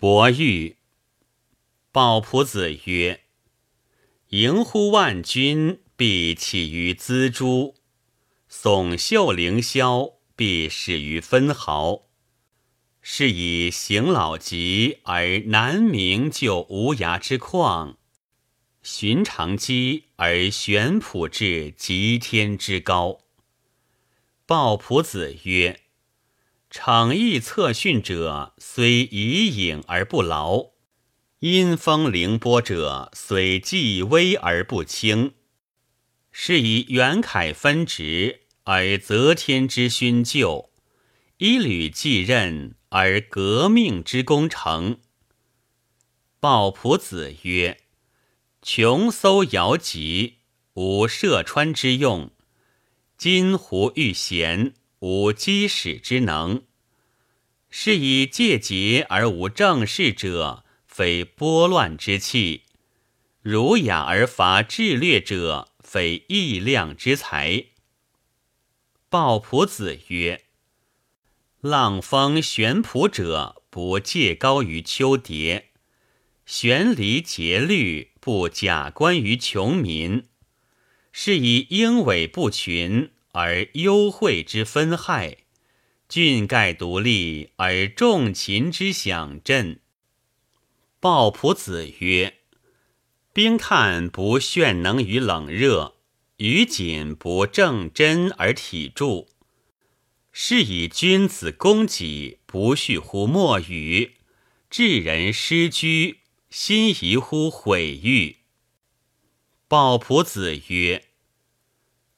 伯玉。鲍仆子曰：“迎乎万钧，必起于锱铢；耸袖凌霄，必始于分毫。是以行老疾而难明就无涯之旷，寻常机而玄朴至极天之高。”鲍仆子曰：“逞意测训者，虽以隐而不劳。”阴风凌波者，虽既微而不轻，是以元凯分职而则天之勋就，一履继任而革命之功成。鲍仆子曰：“穷搜遥极，无涉川之用；金湖遇险，无击使之能。是以戒节而无正事者。”非拨乱之器，儒雅而伐智略者，非义量之才。鲍仆子曰：“浪风悬仆者，不介高于丘牒；悬离节律，不假观于穷民。是以英伟不群，而幽惠之分害；郡盖独立，而重秦之享振。”鲍仆子曰：“冰炭不炫能于冷热，于锦不正真而体著。是以君子攻己，不恤乎莫与；智人失居，心疑乎毁誉。”鲍仆子曰：“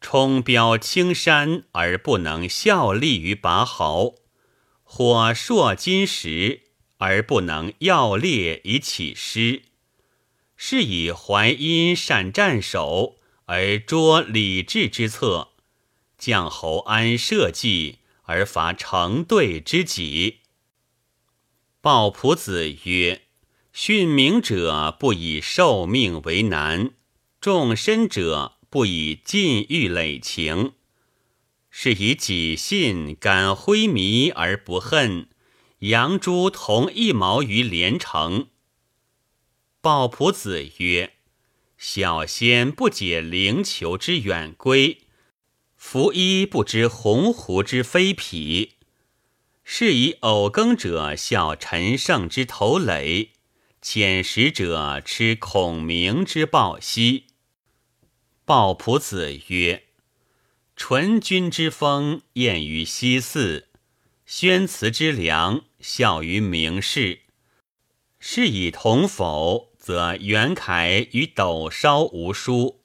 冲标青山而不能效力于拔毫，火烁金石。”而不能要烈以起师，是以淮阴善战守而捉礼制之策，将侯安社稷而伐成对之己。鲍仆子曰：“训明者不以受命为难，重身者不以禁欲累情，是以己信敢挥靡而不恨。”杨朱同一毛于连城。鲍仆子曰：“小仙不解灵球之远归，拂衣不知鸿鹄之飞匹。是以偶耕者笑陈胜之头垒，遣食者吃孔明之抱膝。”鲍仆子曰：“纯君之风艳于西寺，宣慈之良。”效于名士，是以同否，则袁凯与斗烧无殊，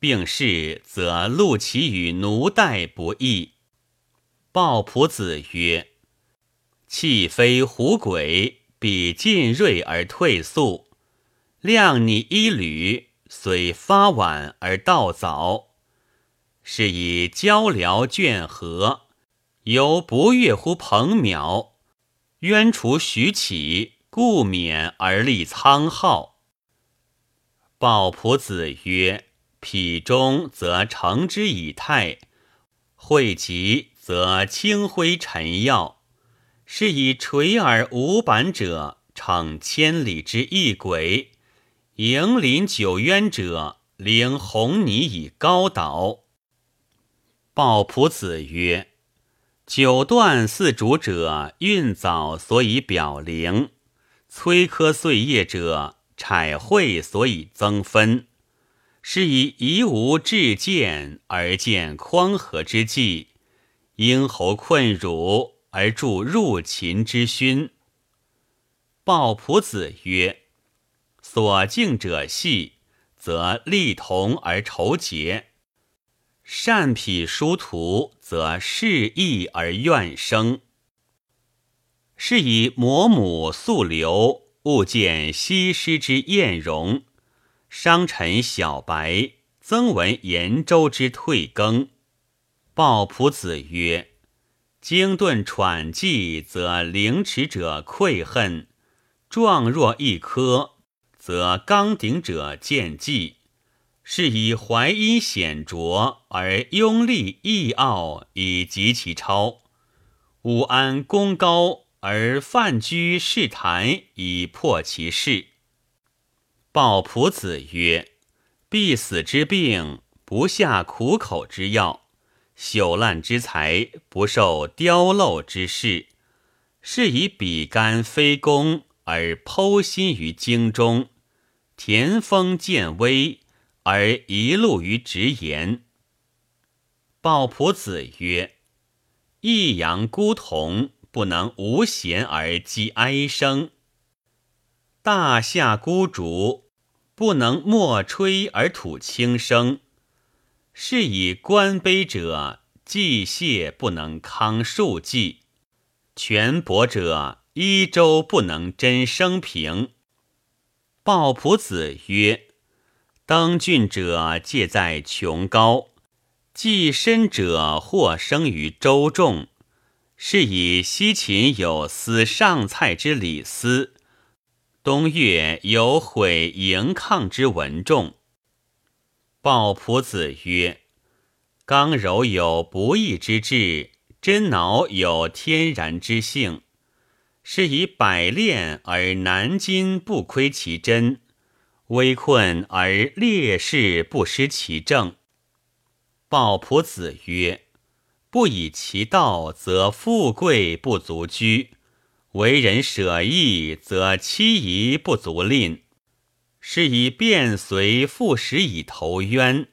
并是则陆其与奴代不异。鲍仆子曰：“气非虎鬼，比进锐而退速；量你一缕，虽发晚而到早。是以交辽倦和，犹不悦乎彭邈。”渊除徐起，故免而立苍浩。鲍仆子曰：“否中则成之以泰，惠及则清辉陈耀。是以垂而无板者，逞千里之异轨；迎临九渊者，领红泥以高岛。”鲍仆子曰。九段四主者，运藻所以表灵；摧柯碎叶者，采会所以增分。是以夷吾至见而见匡和之计，殷侯困辱而助入秦之勋。鲍仆子曰：“所敬者细，则利同而仇结。”善匹殊途，则适意而怨生。是以魔母素流，勿见西施之艳容；商臣小白，曾闻延州之退耕。鲍仆子曰：“经顿喘气，则凌迟者愧恨；壮若一颗，则刚鼎者见计。”是以怀阴险拙而拥立义傲以及其超，武安功高而泛居世坛以破其事。鲍仆子曰：“必死之病，不下苦口之药；朽烂之财，不受雕镂之事。是以比干非攻，而剖心于经中；田丰见微，而一路于直言。”鲍朴子曰：“益阳孤童。”不能无弦而击哀声，大夏孤竹不能莫吹而吐清声。是以观碑者祭谢不能康数计，权伯者一周不能真生平。鲍仆子曰：登郡者介在琼高，寄身者或生于周仲。是以西秦有司上蔡之李斯，东越有毁营抗之文仲。鲍仆子曰：刚柔有不义之志，真挠有天然之性。是以百炼而难金不亏其真，危困而烈士不失其正。鲍仆子曰。不以其道，则富贵不足居；为人舍义，则妻仪不足吝。是以变随复使以投渊，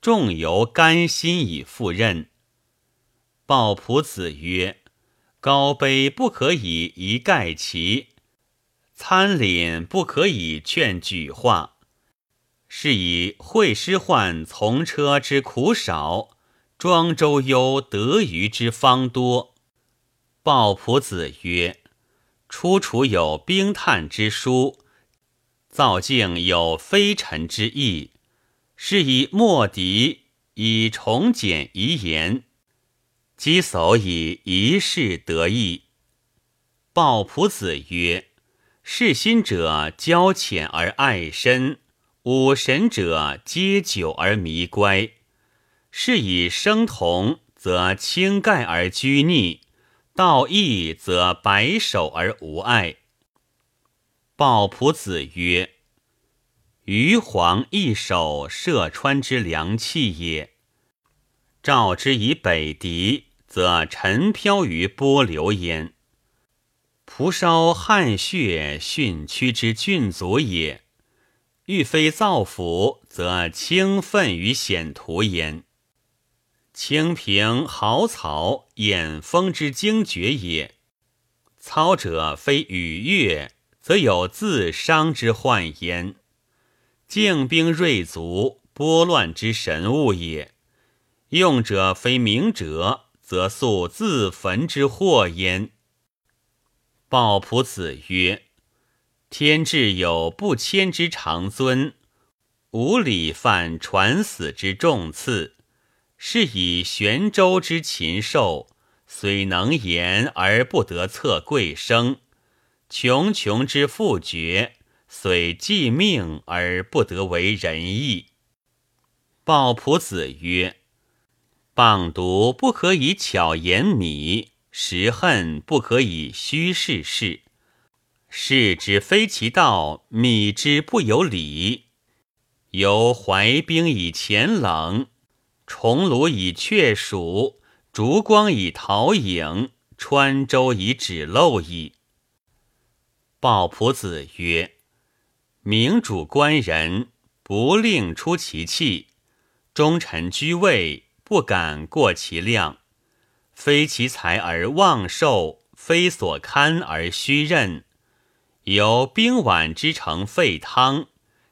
重由甘心以赴任。鲍仆子曰：“高卑不可以一概齐，参领不可以劝举化。是以会师患从车之苦少。”庄周忧得鱼之方多。鲍仆子曰：“出处有冰炭之书，造境有非尘之意，是以莫敌以重简遗言，积叟以一世得意。”鲍仆子曰：“世心者交浅而爱深，五神者皆久而迷乖。”是以生同，则轻盖而拘逆；道义，则白首而无爱。鲍仆子曰：“余黄一手射穿之良器也。召之以北狄，则尘飘于波流焉。蒲烧汗血训屈之郡族也。欲非造府，则轻愤于险途焉。”清平豪草掩风之惊绝也。操者非与乐，则有自伤之患焉。静兵锐卒，拨乱之神物也。用者非明哲，则速自焚之祸焉。鲍仆子曰：“天志有不迁之长尊，无礼犯传死之重赐。”是以玄州之禽兽，虽能言而不得测贵生；穷穷之富爵，虽既命而不得为仁义。鲍仆子曰：“谤读不可以巧言米，实恨不可以虚事事。事之非其道，米之不有理。由怀冰以前冷。”重炉以却暑，烛光以陶影，川舟以指漏矣。鲍仆子曰：“明主官人，不令出其器；忠臣居位，不敢过其量。非其才而妄受，非所堪而虚任。由冰碗之成沸汤，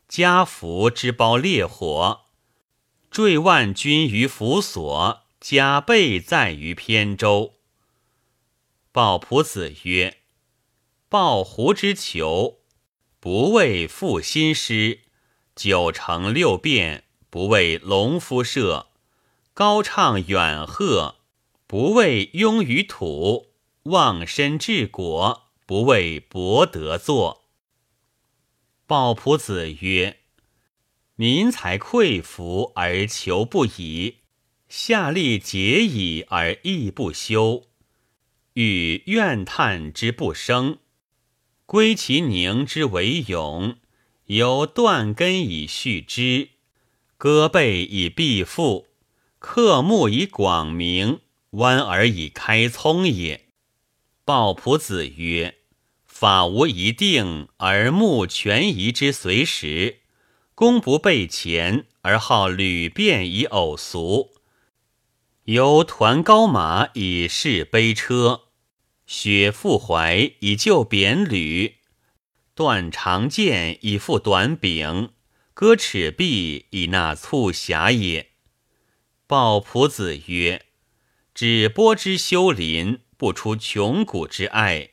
家福之包烈火。”坠万军于辅所，加倍在于偏舟。鲍仆子曰：“抱胡之囚，不为负心师；九成六变，不为农夫射；高唱远贺，不畏庸于土；忘身治国，不为博得作。”鲍仆子曰。民财匮服而求不已，下力竭矣而义不修。欲怨叹之不生，归其宁之为勇，由断根以续之，割背以必复，克木以广明，弯耳以开聪也。鲍仆子曰：“法无一定，而目权宜之随时，功不备前，而好屡变以偶俗。由团高马以试悲车，雪覆怀以救扁履，断长剑以复短柄，割尺璧以纳促狭也。”鲍仆子曰：“止波之修林。”不出穷谷之爱，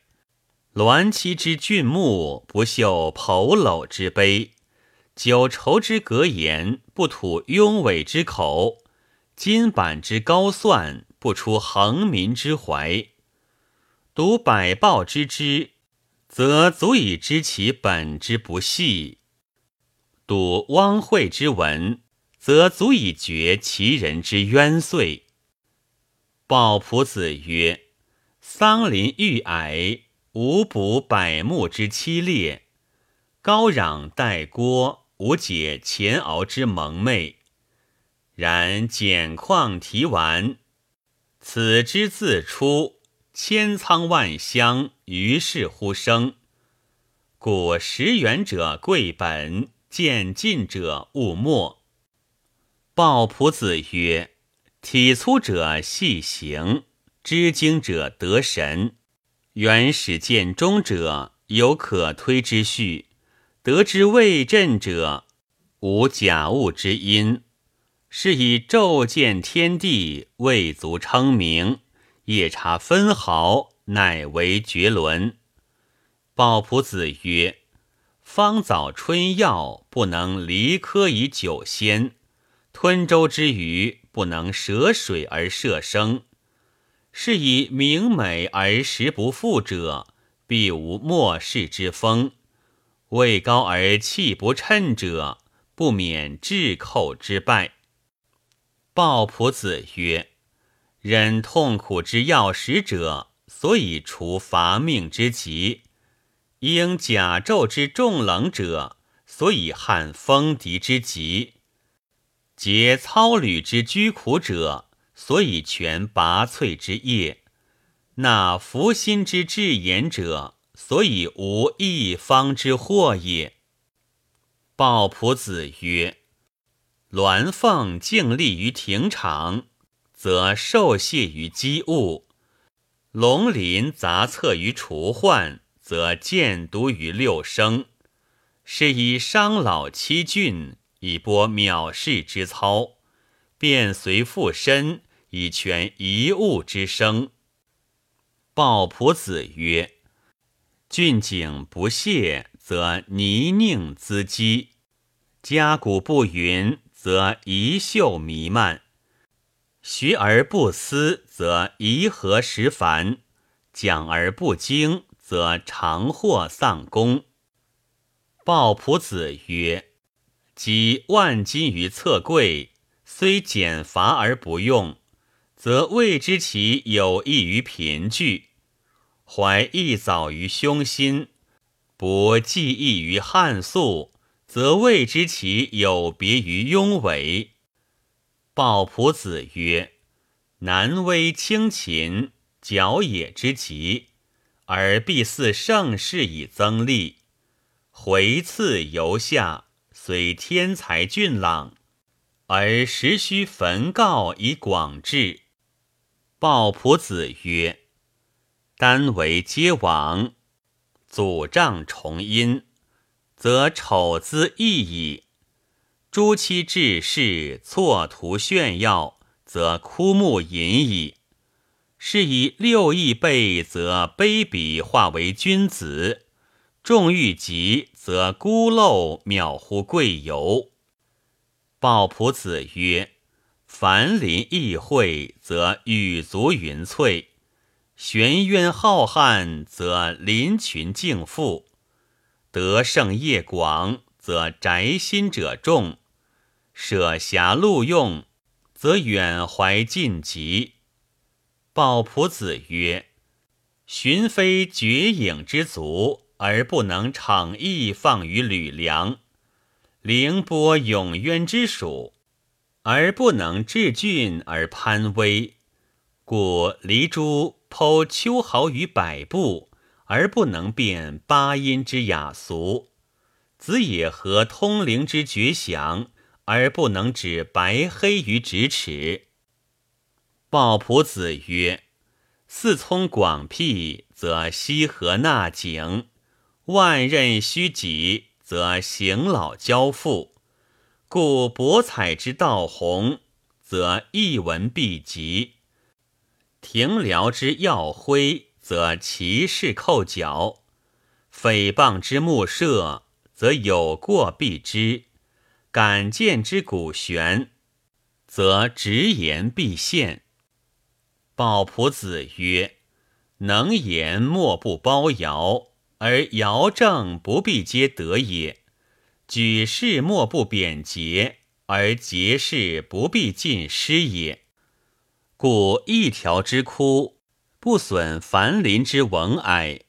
鸾栖之峻木，不秀剖篓之碑；九畴之格言，不吐雍伟之口；金板之高算，不出横民之怀。读百报之知，则足以知其本之不细；读汪会之文，则足以绝其人之冤罪。鲍仆子曰。桑林欲矮，无补百木之凄烈；高壤带郭，无解前敖之蒙昧。然简况题完，此之自出，千仓万箱，于是乎生。故识远者贵本，见近者勿没。鲍仆子曰：“体粗者细行。”知经者得神，原始见中者有可推之序；得之未振者无假物之因。是以昼见天地，未足称名；夜察分毫，乃为绝伦。鲍仆子曰：“方早春药不能离科以久鲜，吞舟之鱼不能涉水而射生。”是以明美而实不富者，必无末世之风；位高而气不称者，不免至寇之败。鲍仆子曰：“忍痛苦之要食者，所以除伐命之疾；应甲胄之重冷者，所以撼风敌之急；结操履之居苦者。”所以全拔萃之业，那福心之至言者，所以无一方之祸也。鲍仆子曰：“鸾凤静立于庭场，则受谢于机物；龙鳞杂策于除患，则见毒于六生。是以伤老欺俊，以播藐视之操，便随附身。”以全一物之生。鲍朴子曰：“峻景不谢，则泥泞滋积；家谷不匀，则遗秀弥漫；学而不思，则遗合时繁；讲而不精，则常获丧功。”鲍朴子曰：“积万金于侧柜，虽减伐而不用。”则谓之其有益于贫聚，怀一早于凶心；不记忆于汉素，则谓之其有别于庸伟。鲍仆子曰：“南威轻秦，矫冶之极，而必似盛世以增利；回次犹下，虽天才俊朗，而实须焚告以广志。”鲍仆子曰：“丹为皆亡，祖丈重阴，则丑姿异矣；朱漆志士错图炫耀，则枯木隐矣。是以六艺备，则卑鄙化为君子；众欲极，则孤陋渺乎贵游。”鲍仆子曰。凡临异会，则羽足云翠；玄渊浩瀚，则林群竞富；德胜业广，则宅心者众；舍狭路用，则远怀近疾。鲍仆子曰：“寻非绝影之足，而不能敞意放于吕梁；凌波永渊之属，而不能治峻而攀威。故黎珠剖秋毫于百步，而不能辨八音之雅俗；子野合通灵之绝响，而不能指白黑于咫尺。鲍仆子曰。四聪广辟，则西河纳景；万仞虚己，则行老交付。故博采之道宏，则一文必集；庭僚之耀辉，则其事扣脚；诽谤之目射，则有过必知；敢谏之古玄，则直言必现。鲍仆子曰：“能言莫不包尧，而尧政不必皆得也；举事莫不贬节，而节事不必尽失也。故一条之枯，不损樊林之文哀；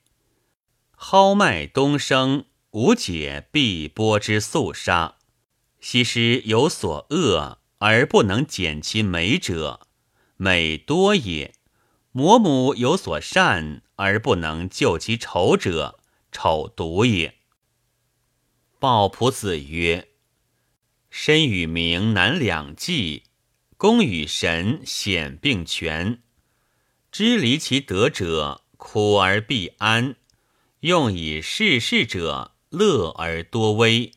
蒿麦东生，无解碧波之肃杀。西施有所恶，而不能减其美者。”美多也，魔母有所善而不能救其丑者，丑毒也。鲍仆子曰：“身与名难两济，功与神显并全。知离其德者，苦而必安；用以事事者，乐而多威。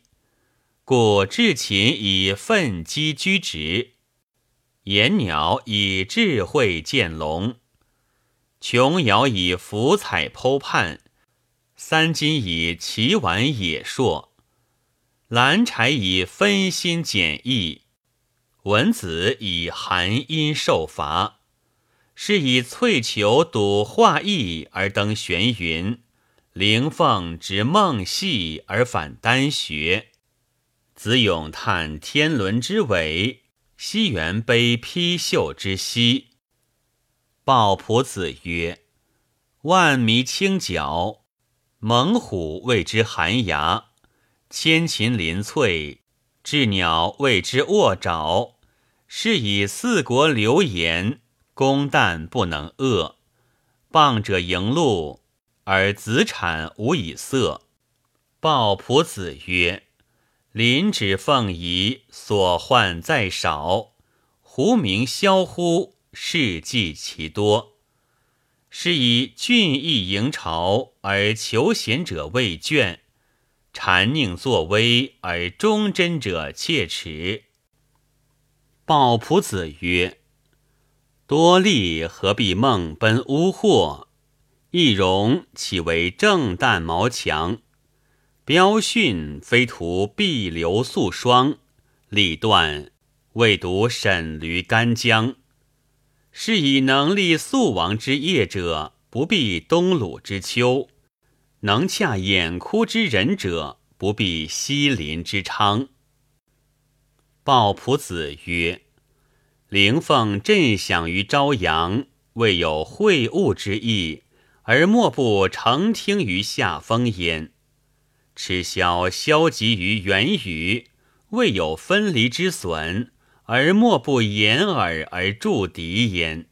故至勤以奋击居直。”言鸟以智慧见龙，琼瑶以福彩剖判，三金以奇玩野硕，兰柴以分心简易，文子以含阴受罚。是以翠球睹画意而登玄云，灵凤执梦戏而返丹穴，子咏叹天伦之伟。西园悲披绣之兮。鲍仆子曰：“万迷清角，猛虎谓之寒牙；千禽鳞翠，鸷鸟谓之卧爪。是以四国流言，公旦不能遏。谤者盈禄，而子产无以色。”鲍仆子曰。林指凤仪，所患在少；狐鸣枭乎，事迹其多。是以俊逸迎朝，而求贤者畏倦；谗佞作威，而忠贞者切齿。鲍仆子曰：“多利何必梦奔乌祸？易容岂为正旦毛强？”标训非图碧流素霜，立断未读沈驴干将。是以能立素王之业者，不必东鲁之秋；能洽眼枯之人者，不必西林之昌。鲍仆子曰：“灵凤振响于朝阳，未有会物之意，而莫不成听于下风焉。”赤霄消极于元宇，未有分离之损，而莫不掩耳而助敌焉。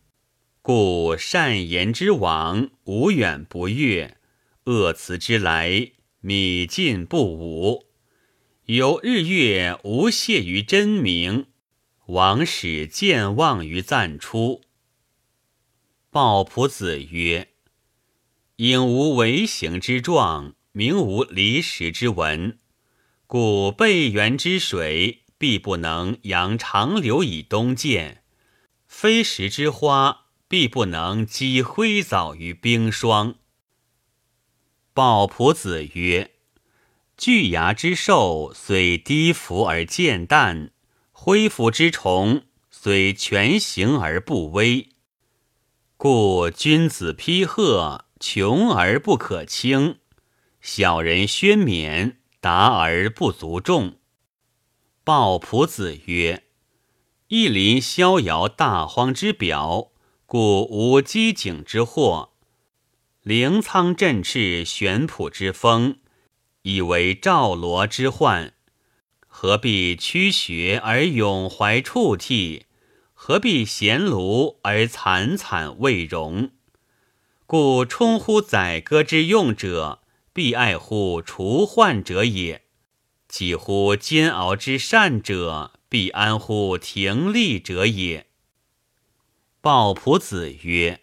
故善言之往，无远不悦；恶辞之来，米尽不武。有日月无泄于真名，王使健忘于暂出。鲍仆子曰：“应无为行之状。”名无离石之文，故备源之水必不能扬长流以东渐；非石之花必不能积灰藻于冰霜。鲍仆子曰：“巨牙之兽虽低伏而渐淡，灰腹之虫虽全形而不威。故君子披鹤，穷而不可轻。”小人宣冕，达而不足众。鲍仆子曰：“一临逍遥大荒之表，故无机警之祸。灵苍振翅，玄圃之风，以为赵罗之患。何必屈学而永怀触涕？何必衔炉而惨惨未容？故充乎宰割之用者，必爱乎除患者也；几乎煎熬之善者，必安乎停利者也。鲍仆子曰：“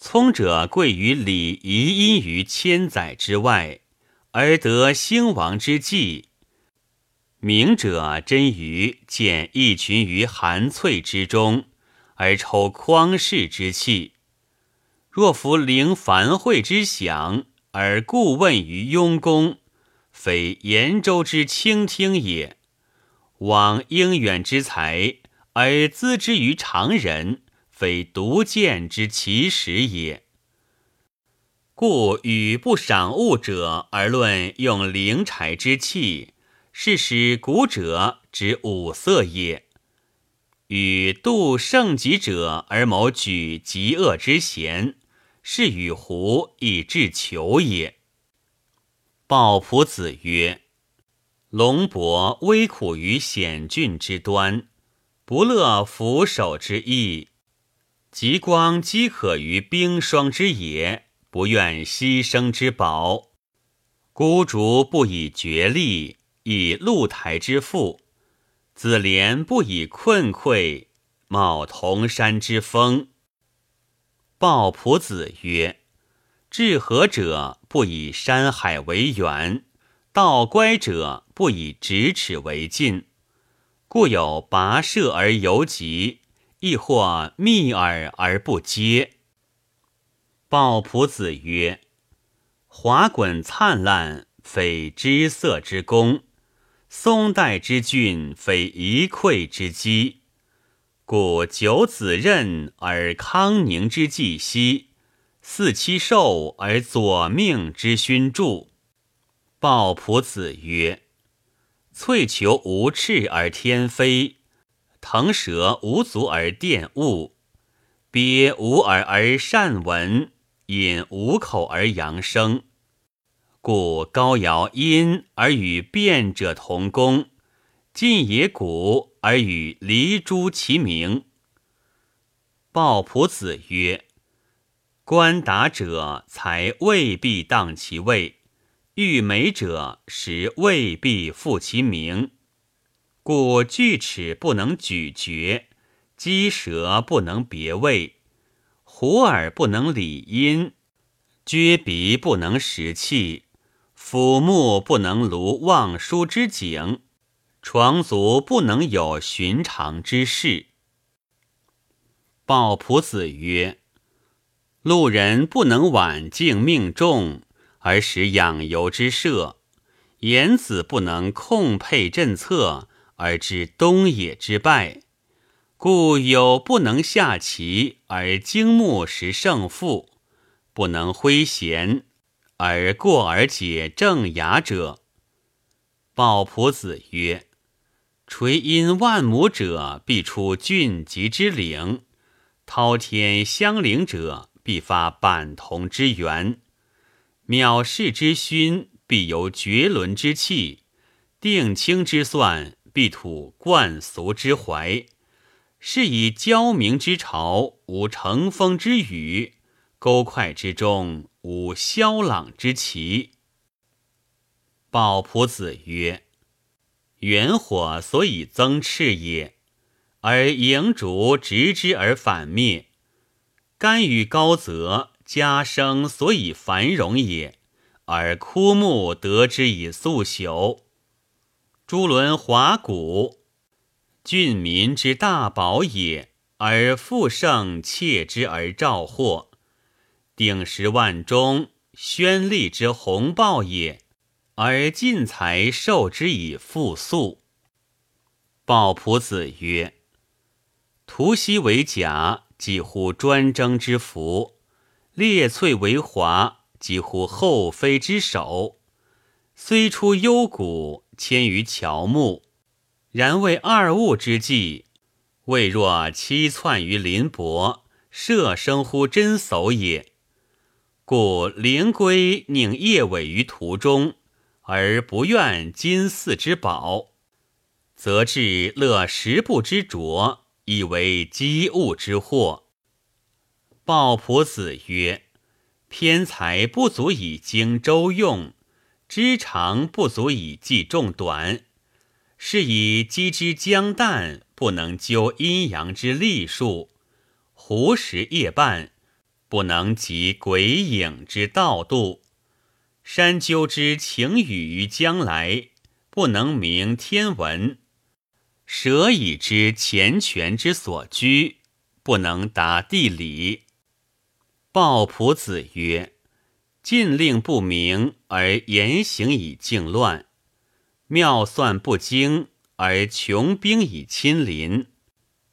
聪者贵于礼仪，因于千载之外，而得兴亡之际。”明者真于见一群于寒翠之中，而抽匡世之气；若弗灵繁会之响，而故问于庸公，非延州之倾听也；往应远之才，而资之于常人，非独见之奇实也。故与不赏物者而论用灵柴之气。是使古者之五色也，与度圣极者而谋举极恶之贤，是与狐以至求也。鲍仆子曰：“龙伯危苦于险峻之端，不乐俯首之意；极光饥渴于冰霜之野，不愿牺牲之宝。孤竹不以绝力。”以露台之富，子连不以困愧；冒铜山之风。鲍仆子曰：“治和者不以山海为远，道乖者不以咫尺为近。故有跋涉而犹急，亦或密耳而不接。”鲍仆子曰：“华滚灿烂，非知色之功。”松代之俊，非一篑之基，故九子任而康宁之季息，四七寿而左命之勋著。鲍仆子曰：“翠裘无翅而天飞，腾蛇无足而电物，鳖无耳而善闻，隐无口而扬声。”故高尧音而与辩者同工，晋野谷而与离诸齐名。鲍仆子曰：“官达者才未必当其位，欲美者实未必复其名。故锯齿不能咀嚼，鸡舌不能别味，虎耳不能理音，撅鼻不能食气。”俯目不能庐望舒之景，床足不能有寻常之事。鲍仆子曰：“路人不能晚敬命中，而使养由之社；言子不能控配政策，而知东野之败。故有不能下棋而精目识胜负，不能挥弦。”而过而解正雅者，鲍仆子曰：“垂阴万亩者，必出峻极之岭；滔天相陵者，必发板同之源；藐视之勋，必由绝伦之气；定清之算，必吐冠俗之怀。是以交明之朝，无乘风之雨；沟快之中。”无萧朗之奇。鲍仆子曰：“元火所以增炽也，而萤烛直之而反灭；甘与高泽，家生所以繁荣也，而枯木得之以速朽。诸轮华谷，郡民之大宝也，而富盛窃之而召祸。”鼎食万钟，宣利之鸿报也；而尽财受之以复粟。鲍仆子曰：“涂犀为甲，几乎专征之福；列翠为华，几乎后妃之首。虽出幽谷，迁于乔木，然为二物之计，未若七窜于林伯，射生乎真叟也。”故灵龟宁夜尾于途中，而不愿金寺之宝，则至乐十步之拙，以为积物之祸。鲍仆子曰：“偏财不足以经周用，知长不足以计众短，是以鸡之将旦不能究阴阳之历数，胡时夜半。”不能及鬼影之道度，山鸠之晴雨于将来，不能明天文；蛇蚁之前泉之所居，不能达地理。鲍仆子曰：“禁令不明而言行以境乱，妙算不精而穷兵以亲邻，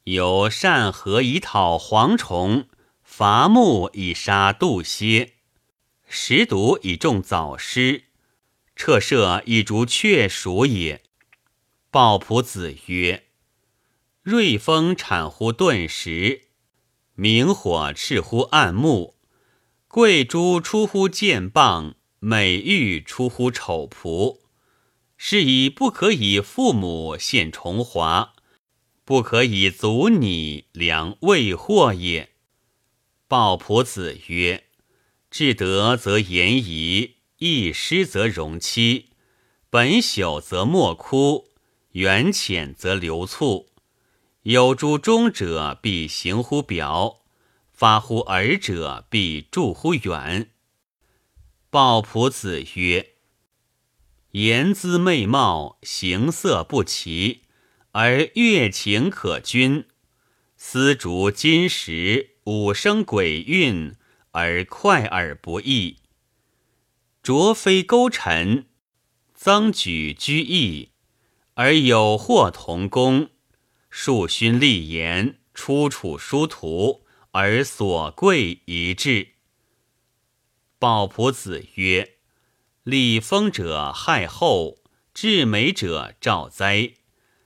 有善合以讨蝗虫。”伐木以杀杜蝎，食毒以种藻虱，彻射以逐雀鼠也。鲍仆子曰：“瑞风产乎顿时，明火炽乎暗木，贵珠出乎剑棒，美玉出乎丑仆。是以不可以父母献重华，不可以祖拟量未获也。”鲍仆子曰：“至德则言仪，易失则容妻。本朽则莫哭，缘浅则流促。有诸忠者，必行乎表；发乎耳者，必著乎远。”鲍仆子曰：“言姿媚貌，形色不齐，而乐情可均，丝竹金石。”五声鬼韵而快耳不易，卓非勾陈，增举居易，而有或同工，数勋立言，出处殊途，而所贵一致。鲍仆子曰：“立丰者害后，至美者兆灾，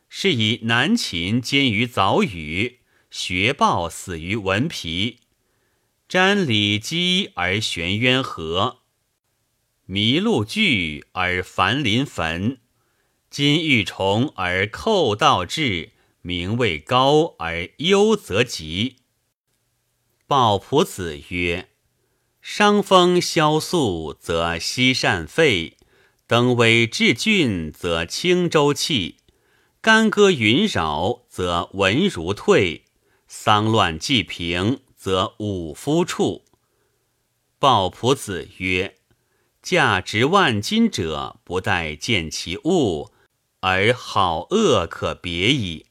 是以南秦兼于早语。”学报死于文皮，瞻礼基而玄渊河，麋鹿聚而樊林坟，金玉虫而寇道至，名位高而忧则急。鲍仆子曰：伤风消肃，则息善肺；登危治峻，则清周气；干戈云扰，则文如退。丧乱既平，则五夫处。鲍仆子曰：“价值万金者，不待见其物，而好恶可别矣；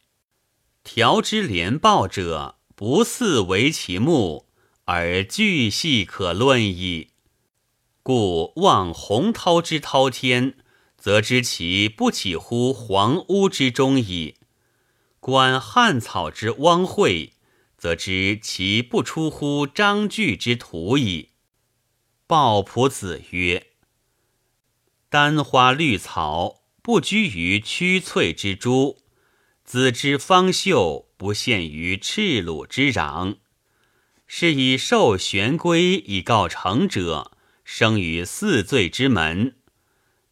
调之连报者，不似为其目，而巨细可论矣。故望洪涛之滔天，则知其不起乎黄屋之中矣。”观汉草之汪秽，则知其不出乎章句之图矣。鲍仆子曰：“丹花绿草不居于曲翠之株，子之芳秀不陷于赤鲁之壤。是以受玄龟以告成者，生于四罪之门；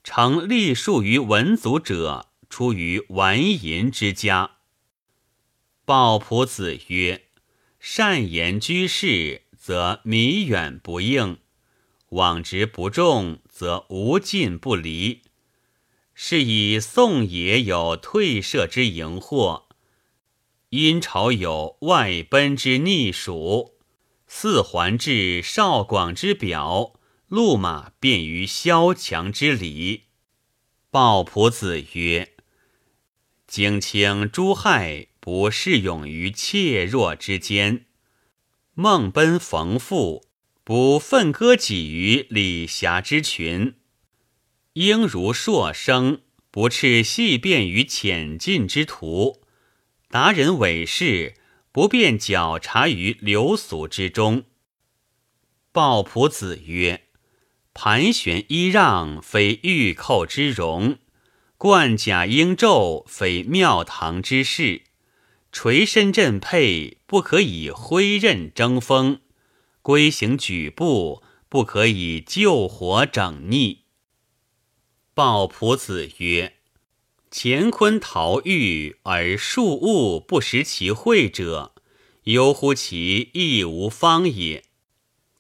成立树于文祖者，出于完淫之家。”鲍仆子曰：“善言居士，则弥远不应；往直不重，则无尽不离。是以宋也有退舍之盈惑，殷朝有外奔之逆蜀，四环至少广之表，路马便于萧墙之里。”鲍仆子曰：“景清诸害。”不适用于怯弱之间，孟奔逢父，不奋歌己于李侠之群；应如硕生，不斥细便于浅近之途；达人伪事，不便狡察于流俗之中。鲍仆子曰：“盘旋揖让，非玉寇之容；冠甲缨胄，非庙堂之事。”垂身振佩，不可以挥刃争锋；龟行举步，不可以救火整逆。鲍仆子曰：“乾坤陶玉而庶物不识其会者，犹乎其亦无方也；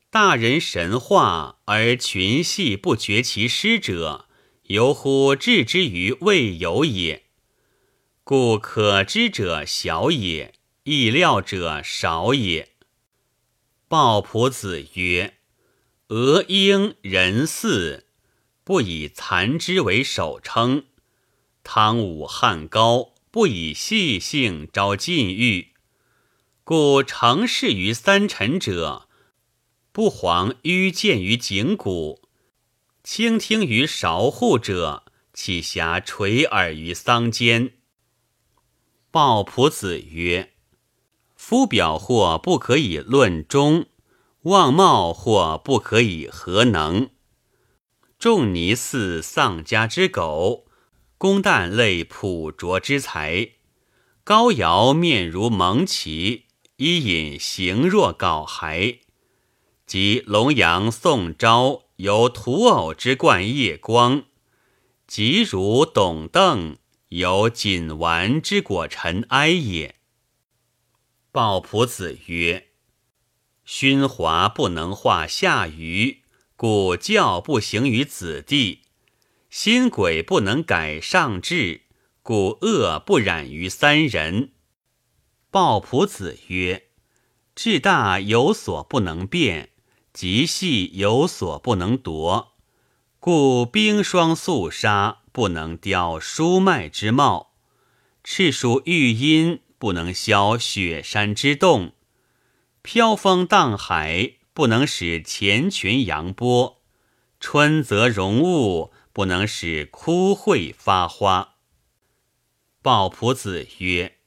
大人神化而群戏不觉其失者，犹乎置之于未有也。故可知者小也，意料者少也。”鲍仆子曰：“鹅鹰人驷。”不以残肢为首称，汤武汉高不以细性招禁欲，故成事于三臣者，不遑迂见于颈骨；倾听于韶户者，岂暇垂耳于桑间？鲍仆子曰：“夫表或不可以论忠，望貌或不可以何能。”仲尼似丧家之狗，公旦类朴拙之才。高尧面如蒙奇，伊尹形若槁骸。及龙阳宋昭有土偶之冠夜光，即如董邓有锦丸之果尘埃也。鲍朴子曰：勋华不能化下愚。故教不行于子弟，心鬼不能改上智，故恶不染于三人。鲍仆子曰：“志大有所不能变，极细有所不能夺，故冰霜肃杀不能雕书脉之貌，赤鼠玉阴不能消雪山之冻，飘风荡海。”不能使前泉扬波，春则容物，不能使枯卉发花。鲍仆子曰：“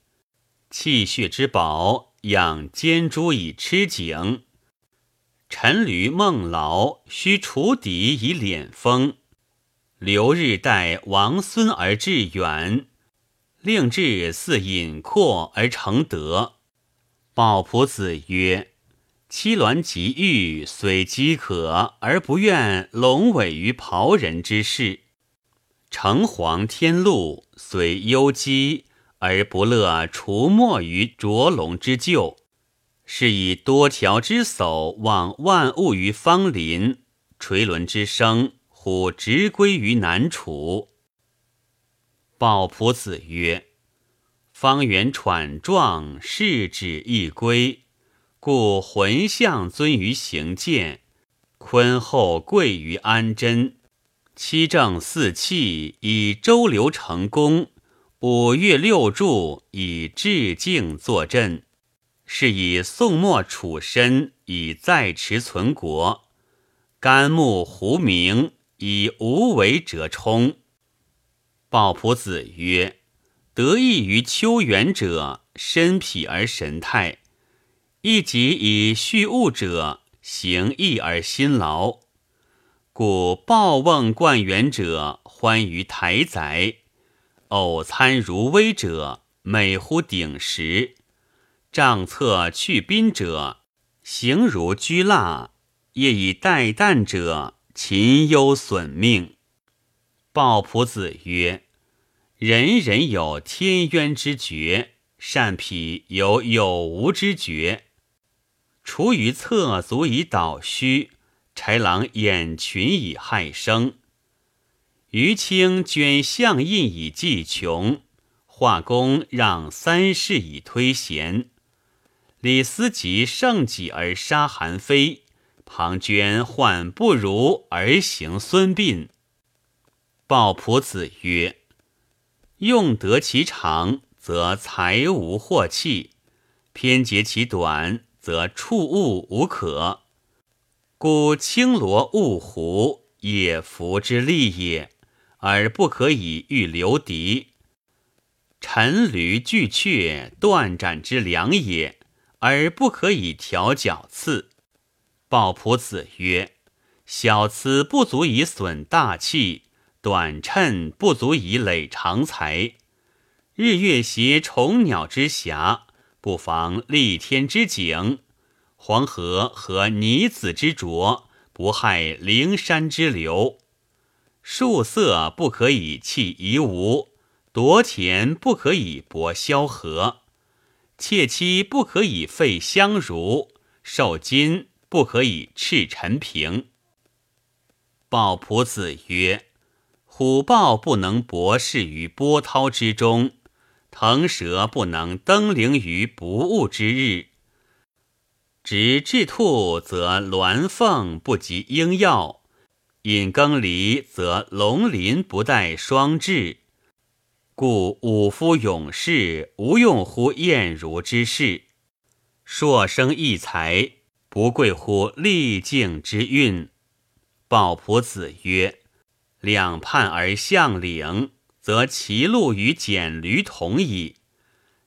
气血之宝，养奸猪以吃井；陈驴孟劳，须除敌以敛风。留日待王孙而致远，令至似隐阔而成德。”鲍仆子曰。七鸾极玉，虽饥渴而不愿龙尾于袍人之事；城隍天禄，虽忧饥而不乐除没于卓龙之咎。是以多条之叟望万物于芳林，垂纶之声忽直归于南楚。鲍仆子曰：“方圆喘状，是指一归。”故魂象尊于行健，坤厚贵于安贞。七正四气以周流成功，五岳六柱以致敬坐镇。是以宋末楚身以在持存国，甘木胡明以无为者充。鲍仆子曰：得意于秋元者，身痞而神态。亦即以畜物者，行义而辛劳，故抱瓮灌园者欢于台宰，偶餐如微者美乎鼎食，帐侧去宾者形如居腊，业以待旦者勤忧损命。鲍仆子曰：人人有天渊之觉，善匹有有无之觉。除于侧足以导虚，豺狼掩群以害生。余清捐相印以济穷，画工让三世以推贤。李斯及胜己而杀韩非，庞涓患不如而行孙膑。鲍仆子曰：用得其长，则才无惑气；偏结其短。则触物无可，故青罗雾狐也福之利也，而不可以御流敌；陈驴巨阙断斩之良也，而不可以调角刺。鲍仆子曰：小疵不足以损大器，短称不足以累长才。日月携虫鸟之暇。不妨立天之景，黄河和泥子之浊；不害灵山之流。树色不可以弃夷吾，夺田不可以博萧何，妾妻不可以废相如，受金不可以赤陈平。鲍仆子曰：“虎豹不能博视于波涛之中，腾蛇不能登临于不悟之日。执雉兔则鸾凤不及鹰耀，引耕犁则龙鳞不带双雉。故武夫勇士无用乎晏如之事，硕生异才不贵乎丽静之运。”鲍仆子曰：“两畔而相领，则其路与简驴同矣；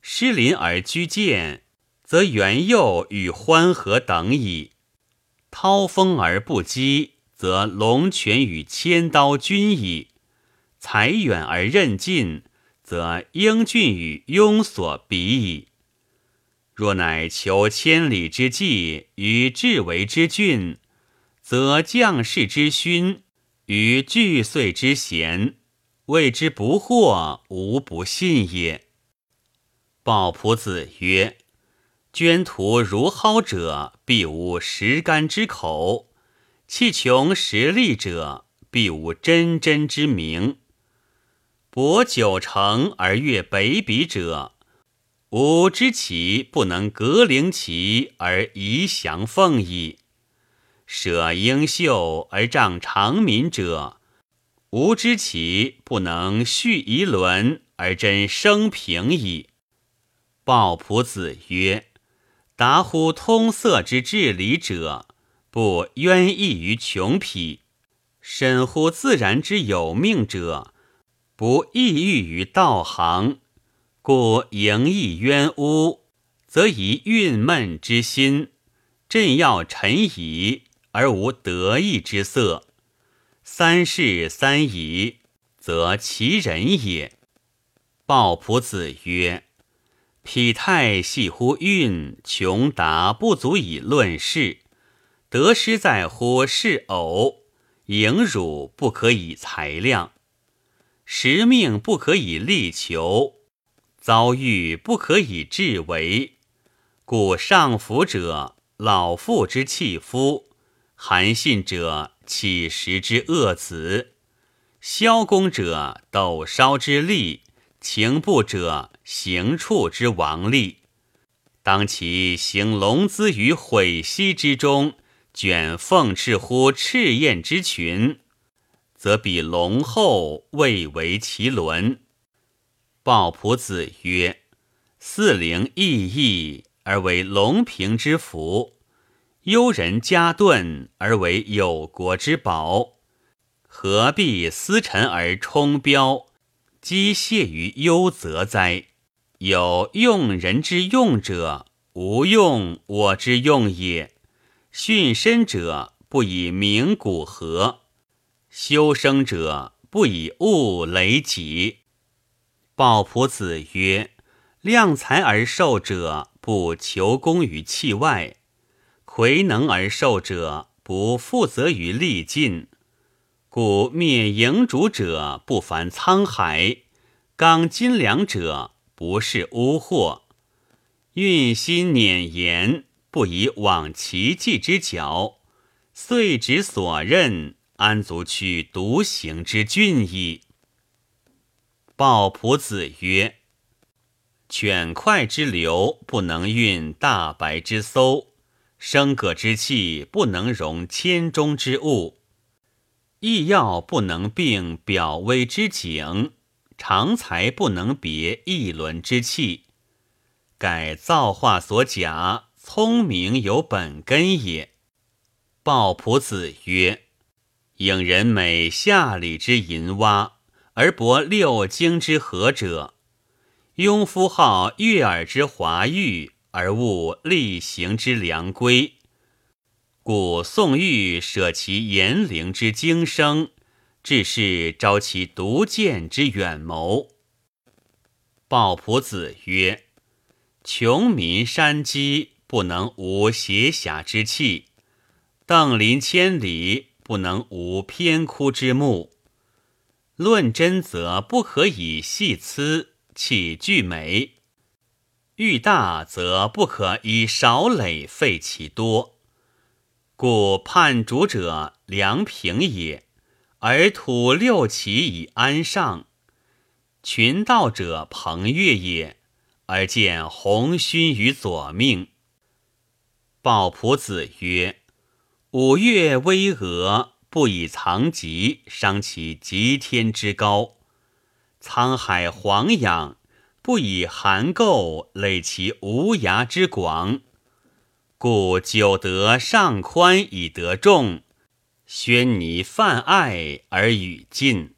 失林而居见，则元佑与欢和等矣；涛风而不击，则龙泉与千刀均矣；才远而任近，则英俊与庸所比矣。若乃求千里之计与至为之俊。”则将士之勋与巨岁之贤，谓之不惑，无不信也。鲍仆子曰：“捐徒如蒿者，必无食甘之口；气穷食利者，必无真真之名。博九成而越北鄙者，吾知其不能隔陵其而宜降奉矣。”舍英秀而仗长民者，吾知其不能续一伦而真生平矣。鲍仆子曰：“达乎通塞之治理者，不冤异于穷匹；审乎自然之有命者，不异欲于道行。故盈溢冤污，则以蕴闷之心；朕要臣疑。”而无得意之色，三世三仪，则其人也。鲍仆子曰：“匹太系乎运，穷达不足以论事。得失在乎是偶，盈辱不可以裁量，时命不可以力求，遭遇不可以至为。故上服者，老妇之弃夫。”韩信者，乞食之恶子；萧公者，斗烧之利；情不者，行处之王力。当其行龙姿于毁息之中，卷凤翅乎赤焰之群，则比龙后未为其伦。鲍仆子曰：“四灵异异，而为龙平之福。”幽人加遁而为有国之宝，何必思臣而冲标，机械于幽泽哉？有用人之用者，无用我之用也。训身者不以明古何？修生者不以物累己。鲍仆子曰：量才而受者，不求功于器外。魁能而受者，不负责于力尽，故灭营主者不凡沧海，刚金良者不是污货，运心碾言，不以往其迹之角，遂止所任，安足去独行之俊矣。鲍仆子曰：犬快之流，不能运大白之艘。生葛之气不能容千中之物，异药不能并表微之景，常才不能别一轮之气。改造化所假，聪明有本根也。鲍仆子曰：“引人美下里之淫蛙，而博六经之和者；庸夫好悦耳之华玉。”而勿力行之良规，故宋玉舍其严灵之精生，致是招其独见之远谋。鲍仆子曰：“穷民山积，不能无邪狭之气；邓临千里，不能无偏枯之木。论真则不可以细疵，起句美；欲大则不可以少累，废其多。故叛主者梁平也，而土六其以安上；群盗者彭越也，而见鸿勋于左命。鲍仆子曰：“五岳巍峨。”不以藏疾，伤其极天之高；沧海黄养，不以函垢，累其无涯之广。故久得上宽以得众，宣尼泛爱而与尽。